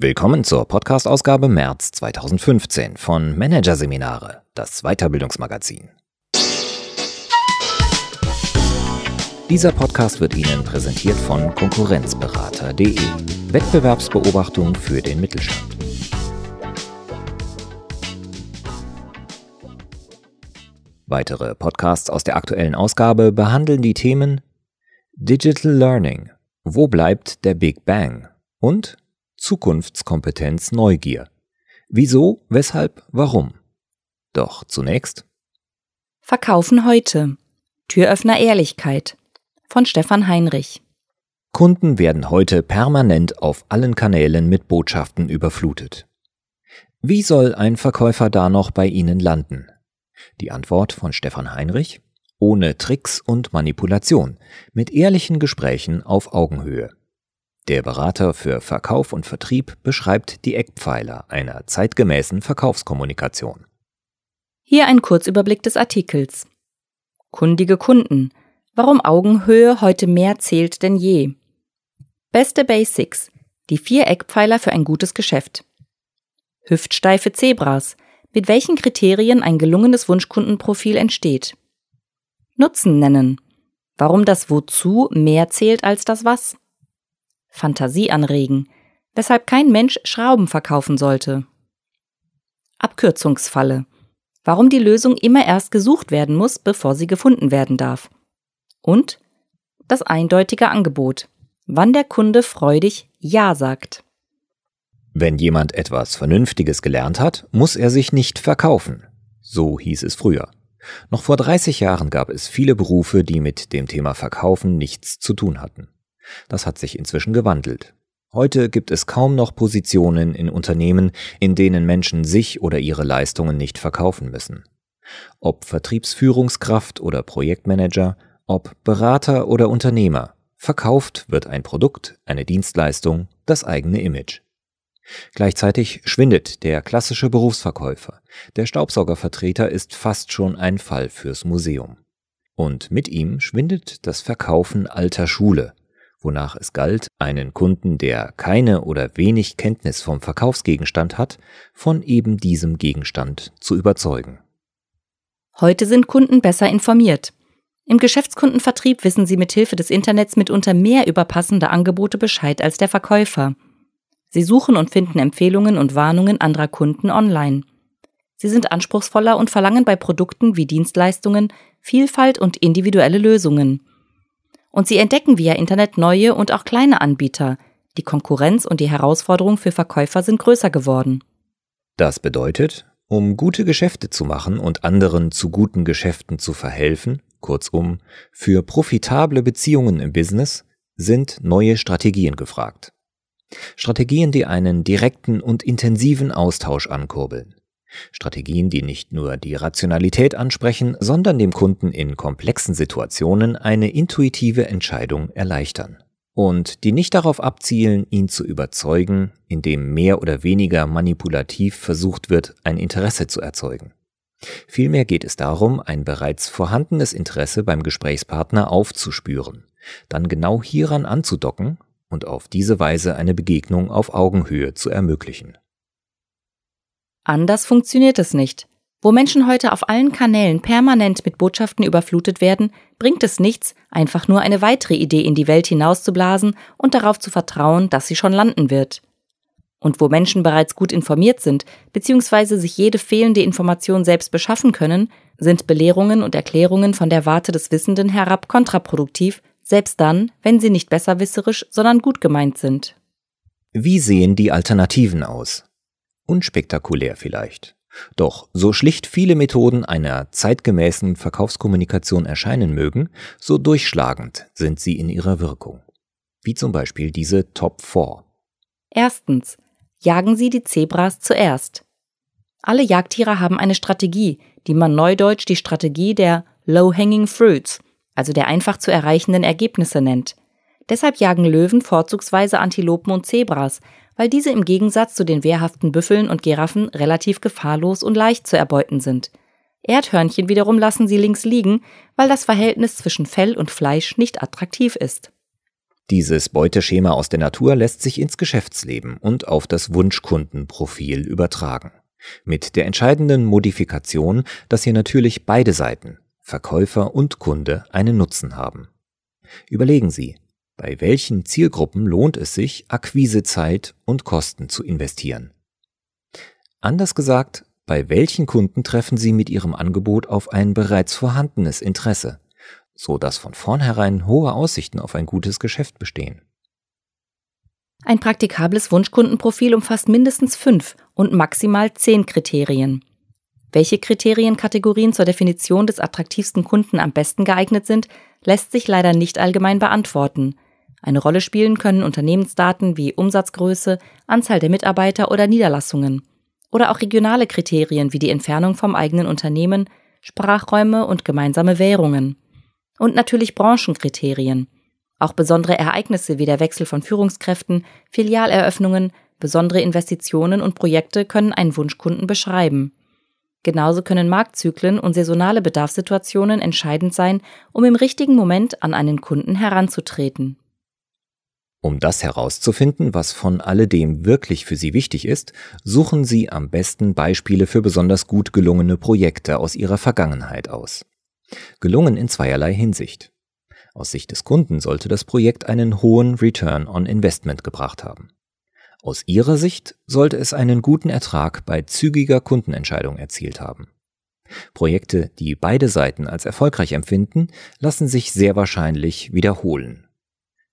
Willkommen zur Podcast-Ausgabe März 2015 von Managerseminare, das Weiterbildungsmagazin. Dieser Podcast wird Ihnen präsentiert von Konkurrenzberater.de, Wettbewerbsbeobachtung für den Mittelstand. Weitere Podcasts aus der aktuellen Ausgabe behandeln die Themen Digital Learning, wo bleibt der Big Bang und Zukunftskompetenz Neugier. Wieso, weshalb, warum? Doch zunächst Verkaufen heute. Türöffner Ehrlichkeit von Stefan Heinrich. Kunden werden heute permanent auf allen Kanälen mit Botschaften überflutet. Wie soll ein Verkäufer da noch bei Ihnen landen? Die Antwort von Stefan Heinrich ohne Tricks und Manipulation, mit ehrlichen Gesprächen auf Augenhöhe. Der Berater für Verkauf und Vertrieb beschreibt die Eckpfeiler einer zeitgemäßen Verkaufskommunikation. Hier ein Kurzüberblick des Artikels. Kundige Kunden. Warum Augenhöhe heute mehr zählt denn je. Beste Basics. Die vier Eckpfeiler für ein gutes Geschäft. Hüftsteife Zebras. Mit welchen Kriterien ein gelungenes Wunschkundenprofil entsteht. Nutzen nennen. Warum das Wozu mehr zählt als das Was. Fantasie anregen, weshalb kein Mensch Schrauben verkaufen sollte. Abkürzungsfalle. Warum die Lösung immer erst gesucht werden muss, bevor sie gefunden werden darf. Und das eindeutige Angebot. Wann der Kunde freudig Ja sagt. Wenn jemand etwas Vernünftiges gelernt hat, muss er sich nicht verkaufen. So hieß es früher. Noch vor 30 Jahren gab es viele Berufe, die mit dem Thema Verkaufen nichts zu tun hatten. Das hat sich inzwischen gewandelt. Heute gibt es kaum noch Positionen in Unternehmen, in denen Menschen sich oder ihre Leistungen nicht verkaufen müssen. Ob Vertriebsführungskraft oder Projektmanager, ob Berater oder Unternehmer, verkauft wird ein Produkt, eine Dienstleistung, das eigene Image. Gleichzeitig schwindet der klassische Berufsverkäufer. Der Staubsaugervertreter ist fast schon ein Fall fürs Museum. Und mit ihm schwindet das Verkaufen alter Schule, wonach es galt, einen Kunden, der keine oder wenig Kenntnis vom Verkaufsgegenstand hat, von eben diesem Gegenstand zu überzeugen. Heute sind Kunden besser informiert. Im Geschäftskundenvertrieb wissen sie mit Hilfe des Internets mitunter mehr über passende Angebote Bescheid als der Verkäufer. Sie suchen und finden Empfehlungen und Warnungen anderer Kunden online. Sie sind anspruchsvoller und verlangen bei Produkten wie Dienstleistungen Vielfalt und individuelle Lösungen. Und sie entdecken via Internet neue und auch kleine Anbieter. Die Konkurrenz und die Herausforderung für Verkäufer sind größer geworden. Das bedeutet, um gute Geschäfte zu machen und anderen zu guten Geschäften zu verhelfen, kurzum, für profitable Beziehungen im Business, sind neue Strategien gefragt. Strategien, die einen direkten und intensiven Austausch ankurbeln. Strategien, die nicht nur die Rationalität ansprechen, sondern dem Kunden in komplexen Situationen eine intuitive Entscheidung erleichtern. Und die nicht darauf abzielen, ihn zu überzeugen, indem mehr oder weniger manipulativ versucht wird, ein Interesse zu erzeugen. Vielmehr geht es darum, ein bereits vorhandenes Interesse beim Gesprächspartner aufzuspüren, dann genau hieran anzudocken und auf diese Weise eine Begegnung auf Augenhöhe zu ermöglichen. Anders funktioniert es nicht. Wo Menschen heute auf allen Kanälen permanent mit Botschaften überflutet werden, bringt es nichts, einfach nur eine weitere Idee in die Welt hinauszublasen und darauf zu vertrauen, dass sie schon landen wird. Und wo Menschen bereits gut informiert sind, beziehungsweise sich jede fehlende Information selbst beschaffen können, sind Belehrungen und Erklärungen von der Warte des Wissenden herab kontraproduktiv, selbst dann, wenn sie nicht besserwisserisch, sondern gut gemeint sind. Wie sehen die Alternativen aus? Unspektakulär vielleicht. Doch so schlicht viele Methoden einer zeitgemäßen Verkaufskommunikation erscheinen mögen, so durchschlagend sind sie in ihrer Wirkung. Wie zum Beispiel diese Top 4. Erstens. Jagen Sie die Zebras zuerst. Alle Jagdtiere haben eine Strategie, die man neudeutsch die Strategie der Low-Hanging Fruits, also der einfach zu erreichenden Ergebnisse nennt. Deshalb jagen Löwen vorzugsweise Antilopen und Zebras, weil diese im Gegensatz zu den wehrhaften Büffeln und Giraffen relativ gefahrlos und leicht zu erbeuten sind. Erdhörnchen wiederum lassen sie links liegen, weil das Verhältnis zwischen Fell und Fleisch nicht attraktiv ist. Dieses Beuteschema aus der Natur lässt sich ins Geschäftsleben und auf das Wunschkundenprofil übertragen. Mit der entscheidenden Modifikation, dass hier natürlich beide Seiten, Verkäufer und Kunde, einen Nutzen haben. Überlegen Sie, bei welchen Zielgruppen lohnt es sich, Akquisezeit und Kosten zu investieren? Anders gesagt, bei welchen Kunden treffen Sie mit Ihrem Angebot auf ein bereits vorhandenes Interesse, so dass von vornherein hohe Aussichten auf ein gutes Geschäft bestehen? Ein praktikables Wunschkundenprofil umfasst mindestens fünf und maximal zehn Kriterien. Welche Kriterienkategorien zur Definition des attraktivsten Kunden am besten geeignet sind, lässt sich leider nicht allgemein beantworten. Eine Rolle spielen können Unternehmensdaten wie Umsatzgröße, Anzahl der Mitarbeiter oder Niederlassungen. Oder auch regionale Kriterien wie die Entfernung vom eigenen Unternehmen, Sprachräume und gemeinsame Währungen. Und natürlich Branchenkriterien. Auch besondere Ereignisse wie der Wechsel von Führungskräften, Filialeröffnungen, besondere Investitionen und Projekte können einen Wunschkunden beschreiben. Genauso können Marktzyklen und saisonale Bedarfssituationen entscheidend sein, um im richtigen Moment an einen Kunden heranzutreten. Um das herauszufinden, was von alledem wirklich für Sie wichtig ist, suchen Sie am besten Beispiele für besonders gut gelungene Projekte aus Ihrer Vergangenheit aus. Gelungen in zweierlei Hinsicht. Aus Sicht des Kunden sollte das Projekt einen hohen Return on Investment gebracht haben. Aus Ihrer Sicht sollte es einen guten Ertrag bei zügiger Kundenentscheidung erzielt haben. Projekte, die beide Seiten als erfolgreich empfinden, lassen sich sehr wahrscheinlich wiederholen.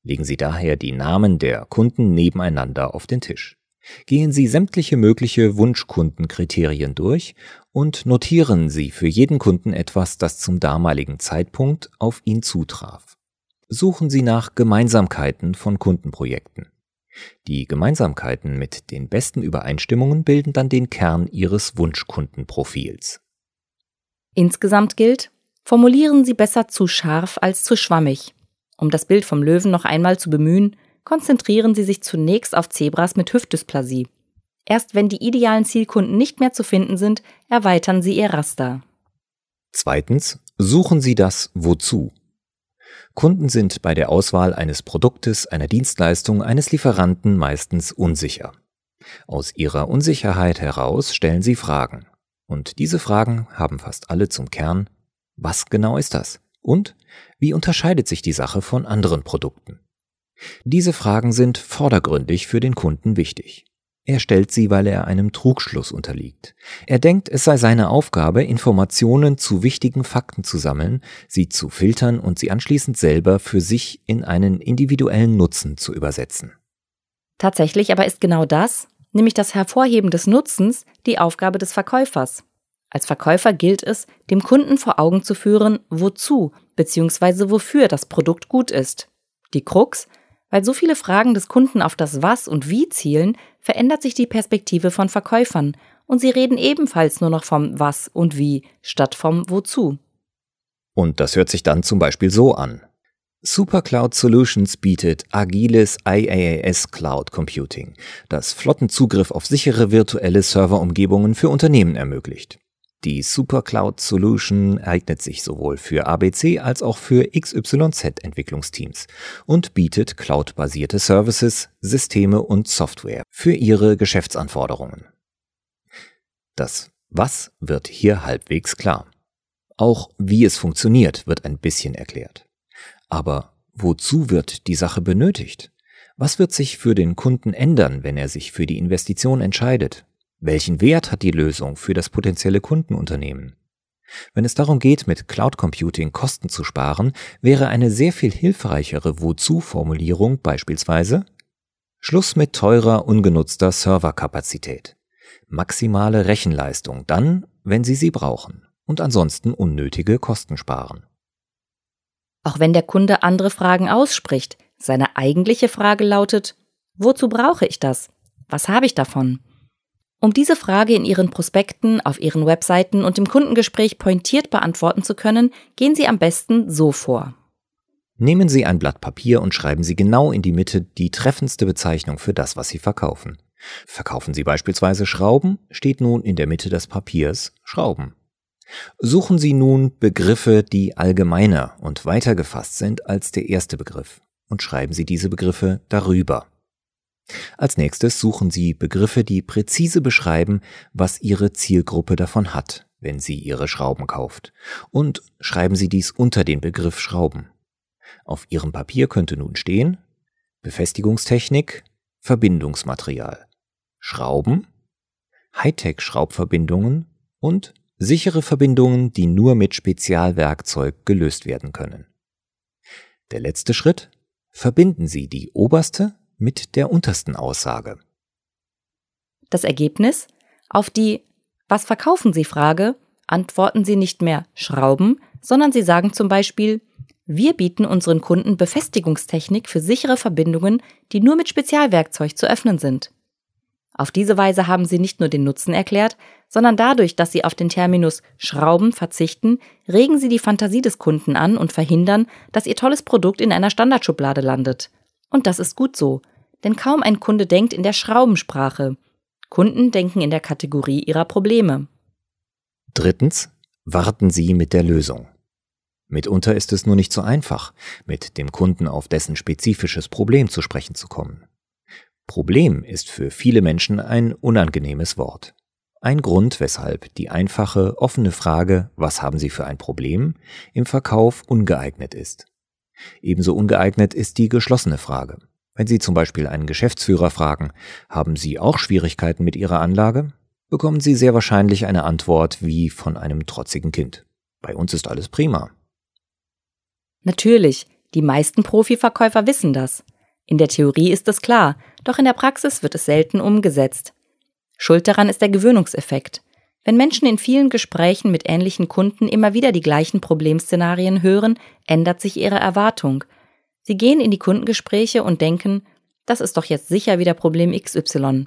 Legen Sie daher die Namen der Kunden nebeneinander auf den Tisch. Gehen Sie sämtliche mögliche Wunschkundenkriterien durch und notieren Sie für jeden Kunden etwas, das zum damaligen Zeitpunkt auf ihn zutraf. Suchen Sie nach Gemeinsamkeiten von Kundenprojekten. Die Gemeinsamkeiten mit den besten Übereinstimmungen bilden dann den Kern Ihres Wunschkundenprofils. Insgesamt gilt, formulieren Sie besser zu scharf als zu schwammig. Um das Bild vom Löwen noch einmal zu bemühen, konzentrieren Sie sich zunächst auf Zebras mit Hüftdysplasie. Erst wenn die idealen Zielkunden nicht mehr zu finden sind, erweitern Sie Ihr Raster. Zweitens, suchen Sie das Wozu. Kunden sind bei der Auswahl eines Produktes, einer Dienstleistung, eines Lieferanten meistens unsicher. Aus ihrer Unsicherheit heraus stellen sie Fragen. Und diese Fragen haben fast alle zum Kern, was genau ist das? Und wie unterscheidet sich die Sache von anderen Produkten? Diese Fragen sind vordergründig für den Kunden wichtig. Er stellt sie, weil er einem Trugschluss unterliegt. Er denkt, es sei seine Aufgabe, Informationen zu wichtigen Fakten zu sammeln, sie zu filtern und sie anschließend selber für sich in einen individuellen Nutzen zu übersetzen. Tatsächlich aber ist genau das, nämlich das Hervorheben des Nutzens, die Aufgabe des Verkäufers. Als Verkäufer gilt es, dem Kunden vor Augen zu führen, wozu bzw. wofür das Produkt gut ist. Die Krux, weil so viele Fragen des Kunden auf das Was und Wie zielen, verändert sich die Perspektive von Verkäufern und sie reden ebenfalls nur noch vom Was und Wie statt vom Wozu. Und das hört sich dann zum Beispiel so an. SuperCloud Solutions bietet agiles IaaS Cloud Computing, das flotten Zugriff auf sichere virtuelle Serverumgebungen für Unternehmen ermöglicht. Die SuperCloud Solution eignet sich sowohl für ABC als auch für XYZ Entwicklungsteams und bietet cloudbasierte Services, Systeme und Software für ihre Geschäftsanforderungen. Das Was wird hier halbwegs klar. Auch wie es funktioniert, wird ein bisschen erklärt. Aber wozu wird die Sache benötigt? Was wird sich für den Kunden ändern, wenn er sich für die Investition entscheidet? Welchen Wert hat die Lösung für das potenzielle Kundenunternehmen? Wenn es darum geht, mit Cloud Computing Kosten zu sparen, wäre eine sehr viel hilfreichere Wozu-Formulierung beispielsweise Schluss mit teurer, ungenutzter Serverkapazität. Maximale Rechenleistung dann, wenn Sie sie brauchen und ansonsten unnötige Kosten sparen. Auch wenn der Kunde andere Fragen ausspricht, seine eigentliche Frage lautet, wozu brauche ich das? Was habe ich davon? Um diese Frage in Ihren Prospekten, auf Ihren Webseiten und im Kundengespräch pointiert beantworten zu können, gehen Sie am besten so vor. Nehmen Sie ein Blatt Papier und schreiben Sie genau in die Mitte die treffendste Bezeichnung für das, was Sie verkaufen. Verkaufen Sie beispielsweise Schrauben, steht nun in der Mitte des Papiers Schrauben. Suchen Sie nun Begriffe, die allgemeiner und weiter gefasst sind als der erste Begriff. und schreiben Sie diese Begriffe darüber. Als nächstes suchen Sie Begriffe, die präzise beschreiben, was Ihre Zielgruppe davon hat, wenn sie Ihre Schrauben kauft, und schreiben Sie dies unter den Begriff Schrauben. Auf Ihrem Papier könnte nun stehen Befestigungstechnik, Verbindungsmaterial, Schrauben, Hightech-Schraubverbindungen und sichere Verbindungen, die nur mit Spezialwerkzeug gelöst werden können. Der letzte Schritt verbinden Sie die oberste mit der untersten Aussage. Das Ergebnis? Auf die Was verkaufen Sie Frage antworten Sie nicht mehr Schrauben, sondern Sie sagen zum Beispiel Wir bieten unseren Kunden Befestigungstechnik für sichere Verbindungen, die nur mit Spezialwerkzeug zu öffnen sind. Auf diese Weise haben sie nicht nur den Nutzen erklärt, sondern dadurch, dass sie auf den Terminus Schrauben verzichten, regen sie die Fantasie des Kunden an und verhindern, dass ihr tolles Produkt in einer Standardschublade landet. Und das ist gut so, denn kaum ein Kunde denkt in der Schraubensprache. Kunden denken in der Kategorie ihrer Probleme. Drittens, warten Sie mit der Lösung. Mitunter ist es nur nicht so einfach, mit dem Kunden auf dessen spezifisches Problem zu sprechen zu kommen. Problem ist für viele Menschen ein unangenehmes Wort. Ein Grund, weshalb die einfache, offene Frage, was haben Sie für ein Problem, im Verkauf ungeeignet ist. Ebenso ungeeignet ist die geschlossene Frage. Wenn Sie zum Beispiel einen Geschäftsführer fragen, haben Sie auch Schwierigkeiten mit Ihrer Anlage? bekommen Sie sehr wahrscheinlich eine Antwort wie von einem trotzigen Kind. Bei uns ist alles prima. Natürlich, die meisten Profiverkäufer wissen das. In der Theorie ist es klar, doch in der Praxis wird es selten umgesetzt. Schuld daran ist der Gewöhnungseffekt. Wenn Menschen in vielen Gesprächen mit ähnlichen Kunden immer wieder die gleichen Problemszenarien hören, ändert sich ihre Erwartung. Sie gehen in die Kundengespräche und denken, das ist doch jetzt sicher wieder Problem XY.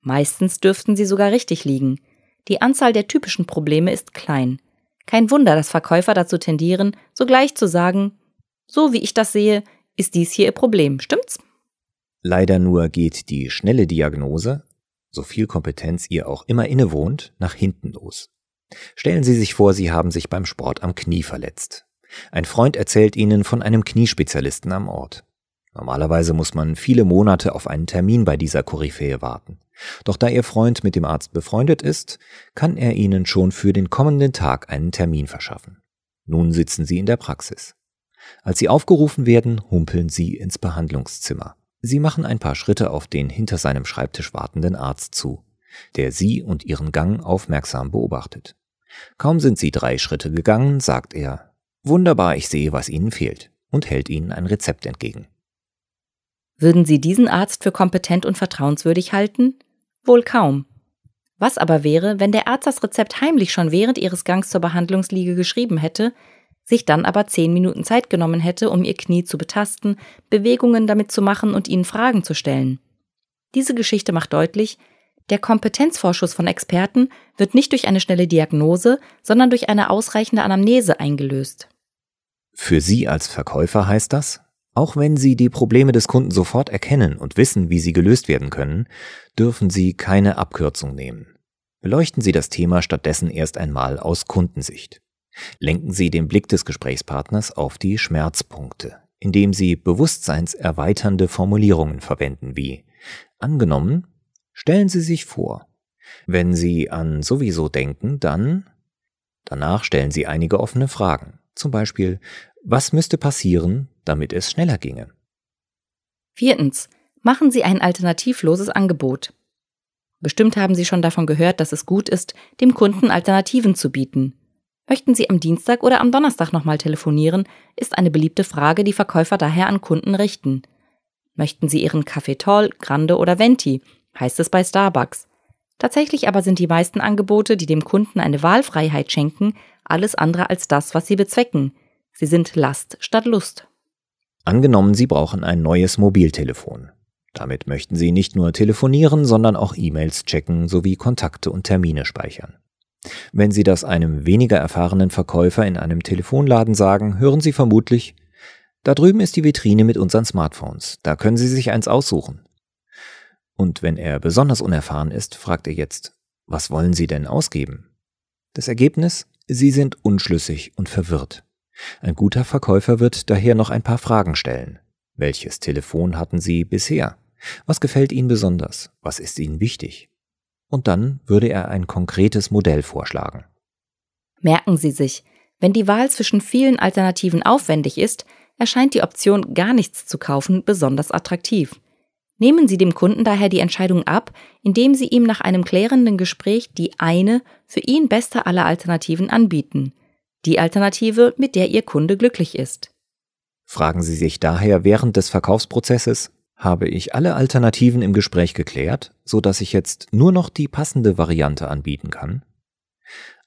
Meistens dürften sie sogar richtig liegen. Die Anzahl der typischen Probleme ist klein. Kein Wunder, dass Verkäufer dazu tendieren, sogleich zu sagen, so wie ich das sehe, ist dies hier Ihr Problem, stimmt's? Leider nur geht die schnelle Diagnose, so viel Kompetenz ihr auch immer innewohnt, nach hinten los. Stellen Sie sich vor, Sie haben sich beim Sport am Knie verletzt. Ein Freund erzählt Ihnen von einem Kniespezialisten am Ort. Normalerweise muss man viele Monate auf einen Termin bei dieser Koryphäe warten. Doch da Ihr Freund mit dem Arzt befreundet ist, kann er Ihnen schon für den kommenden Tag einen Termin verschaffen. Nun sitzen Sie in der Praxis. Als Sie aufgerufen werden, humpeln Sie ins Behandlungszimmer. Sie machen ein paar Schritte auf den hinter seinem Schreibtisch wartenden Arzt zu, der Sie und Ihren Gang aufmerksam beobachtet. Kaum sind Sie drei Schritte gegangen, sagt er, Wunderbar, ich sehe, was Ihnen fehlt, und hält Ihnen ein Rezept entgegen. Würden Sie diesen Arzt für kompetent und vertrauenswürdig halten? Wohl kaum. Was aber wäre, wenn der Arzt das Rezept heimlich schon während Ihres Gangs zur Behandlungsliege geschrieben hätte, sich dann aber zehn Minuten Zeit genommen hätte, um ihr Knie zu betasten, Bewegungen damit zu machen und ihnen Fragen zu stellen. Diese Geschichte macht deutlich, der Kompetenzvorschuss von Experten wird nicht durch eine schnelle Diagnose, sondern durch eine ausreichende Anamnese eingelöst. Für Sie als Verkäufer heißt das, auch wenn Sie die Probleme des Kunden sofort erkennen und wissen, wie sie gelöst werden können, dürfen Sie keine Abkürzung nehmen. Beleuchten Sie das Thema stattdessen erst einmal aus Kundensicht. Lenken Sie den Blick des Gesprächspartners auf die Schmerzpunkte, indem Sie bewusstseinserweiternde Formulierungen verwenden wie angenommen, stellen Sie sich vor. Wenn Sie an sowieso denken, dann danach stellen Sie einige offene Fragen. Zum Beispiel, was müsste passieren, damit es schneller ginge? Viertens. Machen Sie ein alternativloses Angebot. Bestimmt haben Sie schon davon gehört, dass es gut ist, dem Kunden Alternativen zu bieten. Möchten Sie am Dienstag oder am Donnerstag nochmal telefonieren, ist eine beliebte Frage, die Verkäufer daher an Kunden richten. Möchten Sie Ihren Kaffee Toll, Grande oder Venti, heißt es bei Starbucks. Tatsächlich aber sind die meisten Angebote, die dem Kunden eine Wahlfreiheit schenken, alles andere als das, was sie bezwecken. Sie sind Last statt Lust. Angenommen, Sie brauchen ein neues Mobiltelefon. Damit möchten Sie nicht nur telefonieren, sondern auch E-Mails checken sowie Kontakte und Termine speichern. Wenn Sie das einem weniger erfahrenen Verkäufer in einem Telefonladen sagen, hören Sie vermutlich, da drüben ist die Vitrine mit unseren Smartphones, da können Sie sich eins aussuchen. Und wenn er besonders unerfahren ist, fragt er jetzt, was wollen Sie denn ausgeben? Das Ergebnis? Sie sind unschlüssig und verwirrt. Ein guter Verkäufer wird daher noch ein paar Fragen stellen. Welches Telefon hatten Sie bisher? Was gefällt Ihnen besonders? Was ist Ihnen wichtig? Und dann würde er ein konkretes Modell vorschlagen. Merken Sie sich, wenn die Wahl zwischen vielen Alternativen aufwendig ist, erscheint die Option, gar nichts zu kaufen, besonders attraktiv. Nehmen Sie dem Kunden daher die Entscheidung ab, indem Sie ihm nach einem klärenden Gespräch die eine, für ihn beste aller Alternativen anbieten. Die Alternative, mit der Ihr Kunde glücklich ist. Fragen Sie sich daher während des Verkaufsprozesses, habe ich alle Alternativen im Gespräch geklärt, so dass ich jetzt nur noch die passende Variante anbieten kann?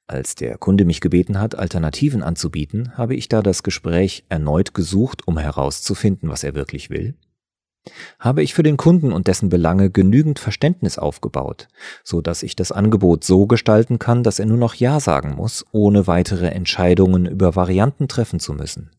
Als der Kunde mich gebeten hat, Alternativen anzubieten, habe ich da das Gespräch erneut gesucht, um herauszufinden, was er wirklich will? Habe ich für den Kunden und dessen Belange genügend Verständnis aufgebaut, so dass ich das Angebot so gestalten kann, dass er nur noch Ja sagen muss, ohne weitere Entscheidungen über Varianten treffen zu müssen?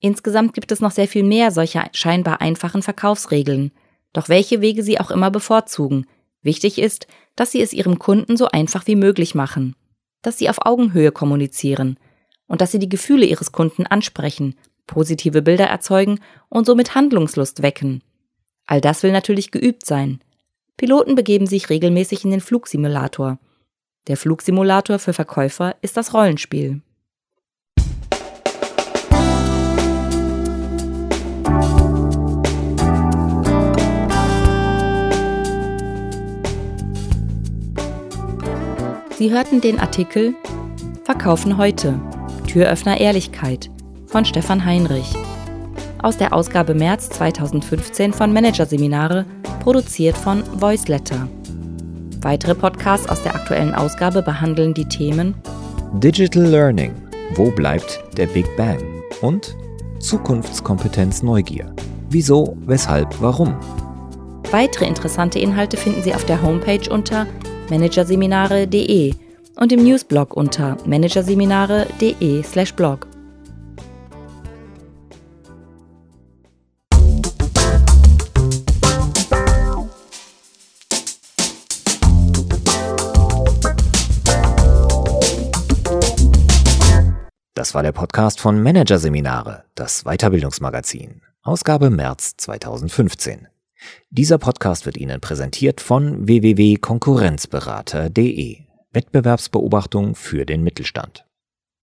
Insgesamt gibt es noch sehr viel mehr solcher scheinbar einfachen Verkaufsregeln. Doch welche Wege Sie auch immer bevorzugen, wichtig ist, dass Sie es Ihrem Kunden so einfach wie möglich machen, dass Sie auf Augenhöhe kommunizieren und dass Sie die Gefühle Ihres Kunden ansprechen, positive Bilder erzeugen und somit Handlungslust wecken. All das will natürlich geübt sein. Piloten begeben sich regelmäßig in den Flugsimulator. Der Flugsimulator für Verkäufer ist das Rollenspiel. Sie hörten den Artikel Verkaufen heute. Türöffner Ehrlichkeit von Stefan Heinrich. Aus der Ausgabe März 2015 von Managerseminare, produziert von Voiceletter. Weitere Podcasts aus der aktuellen Ausgabe behandeln die Themen Digital Learning. Wo bleibt der Big Bang? Und Zukunftskompetenz Neugier. Wieso, weshalb, warum? Weitere interessante Inhalte finden Sie auf der Homepage unter managerseminare.de und im Newsblog unter managerseminare.de/blog. Das war der Podcast von Managerseminare, das Weiterbildungsmagazin, Ausgabe März 2015. Dieser Podcast wird Ihnen präsentiert von www.konkurrenzberater.de. Wettbewerbsbeobachtung für den Mittelstand.